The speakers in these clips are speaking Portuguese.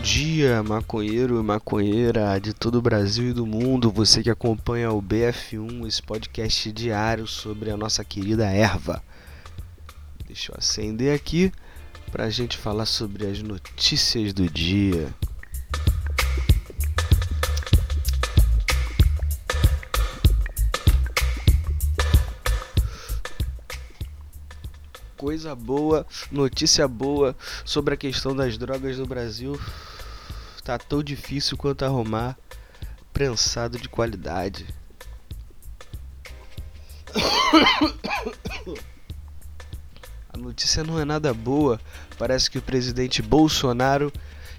dia, maconheiro e maconheira de todo o Brasil e do mundo, você que acompanha o BF1, esse podcast diário sobre a nossa querida erva. Deixa eu acender aqui para a gente falar sobre as notícias do dia. coisa boa, notícia boa sobre a questão das drogas no Brasil. Tá tão difícil quanto arrumar prensado de qualidade. A notícia não é nada boa. Parece que o presidente Bolsonaro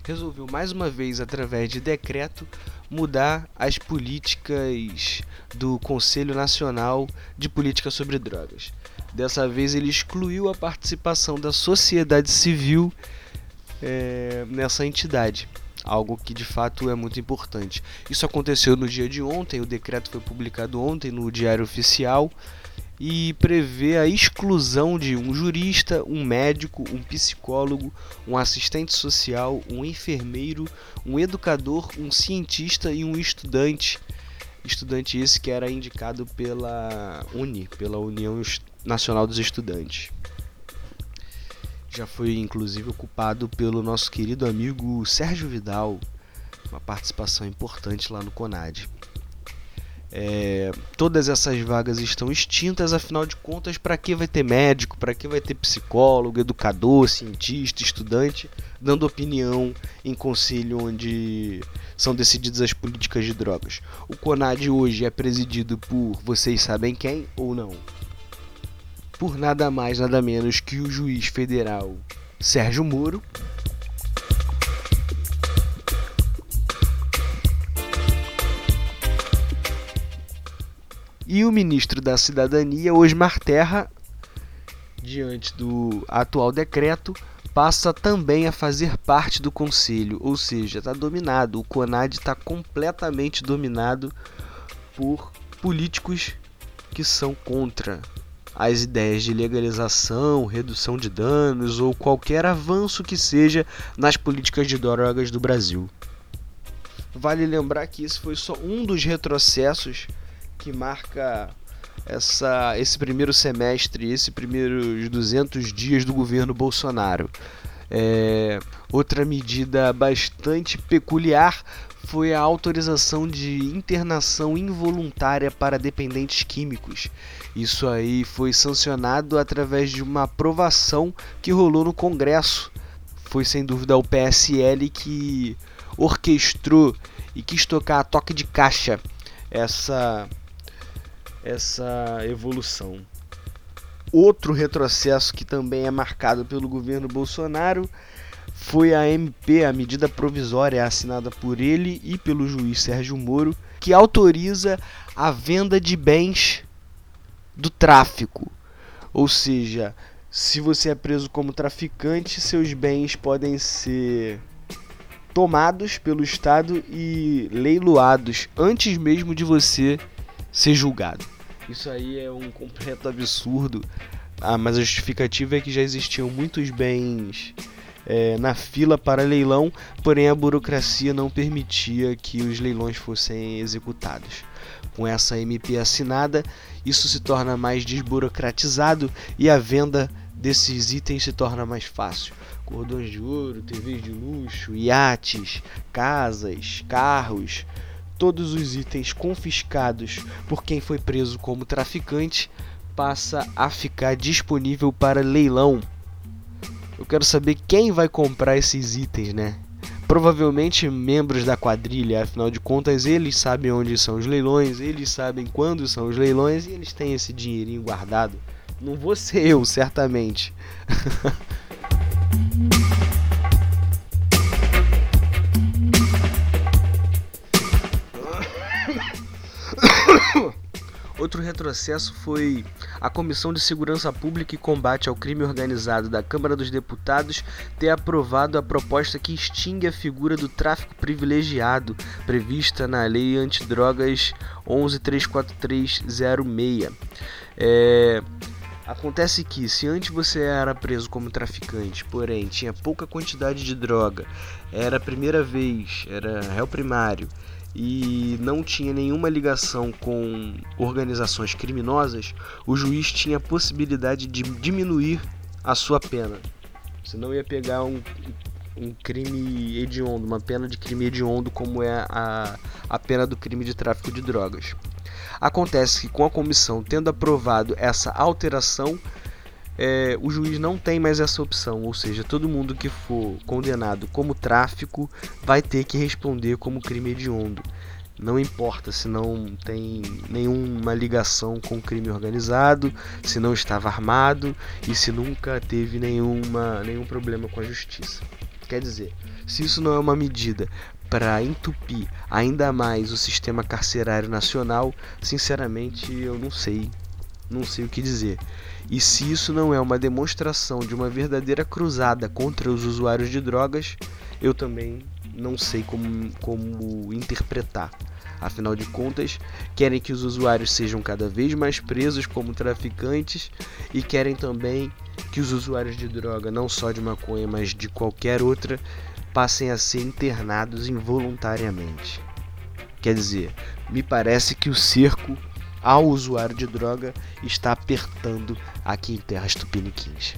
resolveu mais uma vez, através de decreto, mudar as políticas do Conselho Nacional de Política sobre Drogas. Dessa vez ele excluiu a participação da sociedade civil é, nessa entidade, algo que de fato é muito importante. Isso aconteceu no dia de ontem, o decreto foi publicado ontem no Diário Oficial e prevê a exclusão de um jurista, um médico, um psicólogo, um assistente social, um enfermeiro, um educador, um cientista e um estudante. Estudante esse que era indicado pela UNI, pela União Nacional dos Estudantes. Já foi inclusive ocupado pelo nosso querido amigo Sérgio Vidal, uma participação importante lá no CONAD. É, todas essas vagas estão extintas, afinal de contas, para que vai ter médico, para que vai ter psicólogo, educador, cientista, estudante, dando opinião em conselho onde são decididas as políticas de drogas? O CONAD hoje é presidido por vocês sabem quem ou não? Por nada mais, nada menos que o juiz federal Sérgio Moro E o ministro da Cidadania, Osmar Terra, diante do atual decreto, passa também a fazer parte do conselho, ou seja, está dominado. O CONAD está completamente dominado por políticos que são contra as ideias de legalização, redução de danos ou qualquer avanço que seja nas políticas de drogas do Brasil. Vale lembrar que isso foi só um dos retrocessos que marca essa, esse primeiro semestre, esse primeiros 200 dias do governo Bolsonaro. É, outra medida bastante peculiar foi a autorização de internação involuntária para dependentes químicos. Isso aí foi sancionado através de uma aprovação que rolou no Congresso. Foi sem dúvida o PSL que orquestrou e quis tocar a toque de caixa essa essa evolução. Outro retrocesso que também é marcado pelo governo Bolsonaro foi a MP, a medida provisória assinada por ele e pelo juiz Sérgio Moro, que autoriza a venda de bens do tráfico. Ou seja, se você é preso como traficante, seus bens podem ser tomados pelo Estado e leiloados antes mesmo de você ser julgado. Isso aí é um completo absurdo. Ah, mas a justificativa é que já existiam muitos bens é, na fila para leilão, porém a burocracia não permitia que os leilões fossem executados. Com essa MP assinada, isso se torna mais desburocratizado e a venda desses itens se torna mais fácil. Cordões de ouro, TVs de luxo, iates, casas, carros, todos os itens confiscados por quem foi preso como traficante passa a ficar disponível para leilão. Eu quero saber quem vai comprar esses itens, né? Provavelmente membros da quadrilha, afinal de contas eles sabem onde são os leilões, eles sabem quando são os leilões e eles têm esse dinheirinho guardado. Não vou ser eu, certamente. Outro retrocesso foi a Comissão de Segurança Pública e Combate ao Crime Organizado da Câmara dos Deputados ter aprovado a proposta que extingue a figura do tráfico privilegiado prevista na Lei Antidrogas 11.34306. É, Acontece que, se antes você era preso como traficante, porém tinha pouca quantidade de droga, era a primeira vez, era réu primário e não tinha nenhuma ligação com organizações criminosas, o juiz tinha a possibilidade de diminuir a sua pena. Você não ia pegar um, um crime hediondo, uma pena de crime hediondo como é a, a pena do crime de tráfico de drogas. Acontece que com a comissão tendo aprovado essa alteração, é, o juiz não tem mais essa opção, ou seja, todo mundo que for condenado como tráfico vai ter que responder como crime hediondo. Não importa se não tem nenhuma ligação com crime organizado, se não estava armado e se nunca teve nenhuma, nenhum problema com a justiça. Quer dizer, se isso não é uma medida para entupir ainda mais o sistema carcerário nacional, sinceramente eu não sei, não sei o que dizer. E se isso não é uma demonstração de uma verdadeira cruzada contra os usuários de drogas, eu também não sei como, como interpretar. Afinal de contas, querem que os usuários sejam cada vez mais presos como traficantes e querem também que os usuários de droga, não só de maconha, mas de qualquer outra, passem a ser internados involuntariamente. Quer dizer, me parece que o cerco ao usuário de droga está apertando aqui em terras tupiniquins.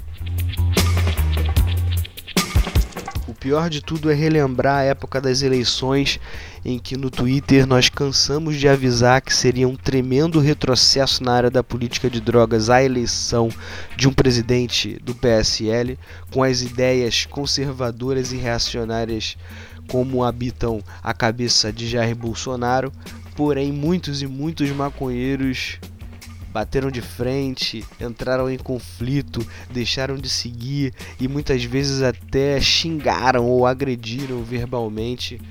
O pior de tudo é relembrar a época das eleições em que no Twitter nós cansamos de avisar que seria um tremendo retrocesso na área da política de drogas a eleição de um presidente do PSL com as ideias conservadoras e reacionárias como habitam a cabeça de Jair Bolsonaro, porém muitos e muitos maconheiros bateram de frente, entraram em conflito, deixaram de seguir e muitas vezes até xingaram ou agrediram verbalmente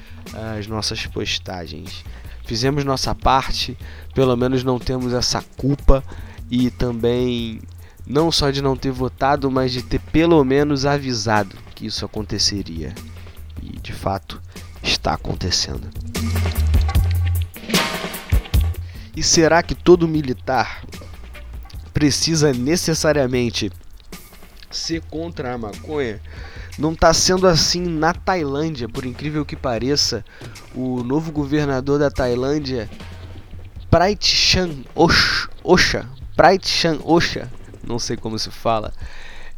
as nossas postagens. Fizemos nossa parte, pelo menos não temos essa culpa e também não só de não ter votado, mas de ter pelo menos avisado que isso aconteceria. E de fato está acontecendo. E será que todo militar precisa necessariamente ser contra a maconha? Não está sendo assim na Tailândia, por incrível que pareça. O novo governador da Tailândia, Prait Chan Ocha, Prait Chan Ocha, não sei como se fala,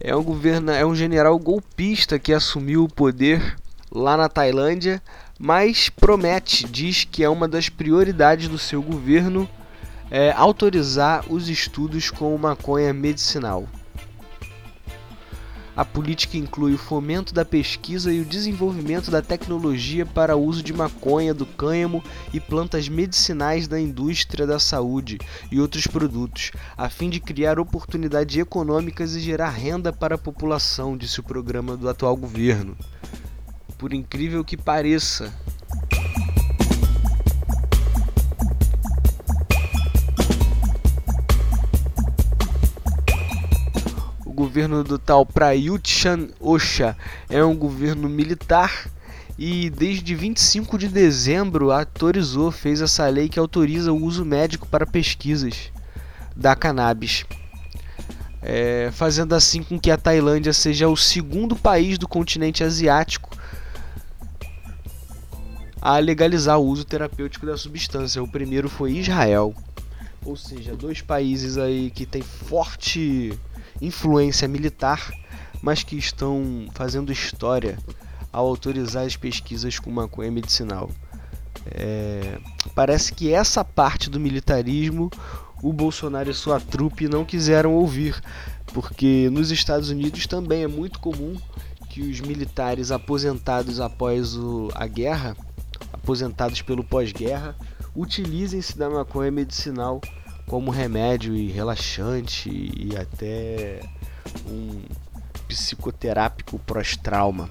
é um, governo, é um general golpista que assumiu o poder lá na Tailândia mas promete, diz que é uma das prioridades do seu governo é, autorizar os estudos com maconha medicinal. A política inclui o fomento da pesquisa e o desenvolvimento da tecnologia para uso de maconha, do cânhamo e plantas medicinais da indústria da saúde e outros produtos, a fim de criar oportunidades econômicas e gerar renda para a população, disse o programa do atual governo por incrível que pareça. O governo do tal Prayut Chan Ocha é um governo militar e desde 25 de dezembro autorizou, fez essa lei que autoriza o uso médico para pesquisas da cannabis. É, fazendo assim com que a Tailândia seja o segundo país do continente asiático a legalizar o uso terapêutico da substância. O primeiro foi Israel, ou seja, dois países aí que têm forte influência militar, mas que estão fazendo história ao autorizar as pesquisas com maconha medicinal. É, parece que essa parte do militarismo o Bolsonaro e sua trupe não quiseram ouvir, porque nos Estados Unidos também é muito comum que os militares aposentados após o, a guerra aposentados pelo pós-guerra, utilizem-se da maconha medicinal como remédio e relaxante e até um psicoterápico pós-trauma.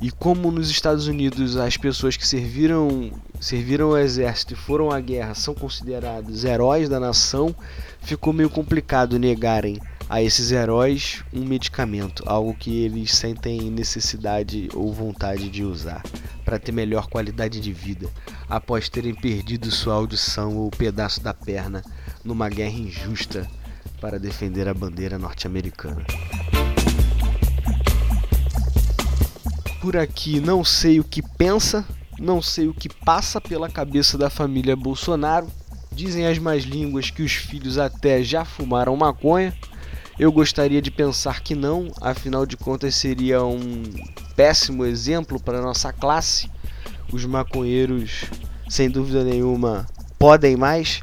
E como nos Estados Unidos as pessoas que serviram, serviram ao exército e foram à guerra são considerados heróis da nação, ficou meio complicado negarem a esses heróis um medicamento, algo que eles sentem necessidade ou vontade de usar para ter melhor qualidade de vida, após terem perdido sua audição ou pedaço da perna numa guerra injusta para defender a bandeira norte-americana. Por aqui não sei o que pensa, não sei o que passa pela cabeça da família Bolsonaro. Dizem as más línguas que os filhos até já fumaram maconha. Eu gostaria de pensar que não, afinal de contas seria um péssimo exemplo para nossa classe. Os maconheiros, sem dúvida nenhuma, podem mais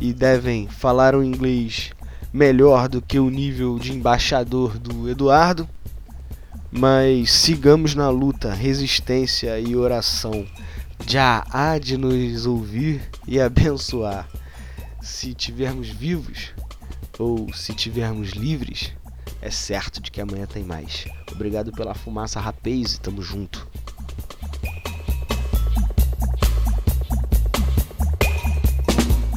e devem falar o inglês melhor do que o nível de embaixador do Eduardo. Mas sigamos na luta, resistência e oração. Já há de nos ouvir e abençoar. Se tivermos vivos ou se tivermos livres, é certo de que amanhã tem mais. Obrigado pela fumaça, rapaz, e tamo junto.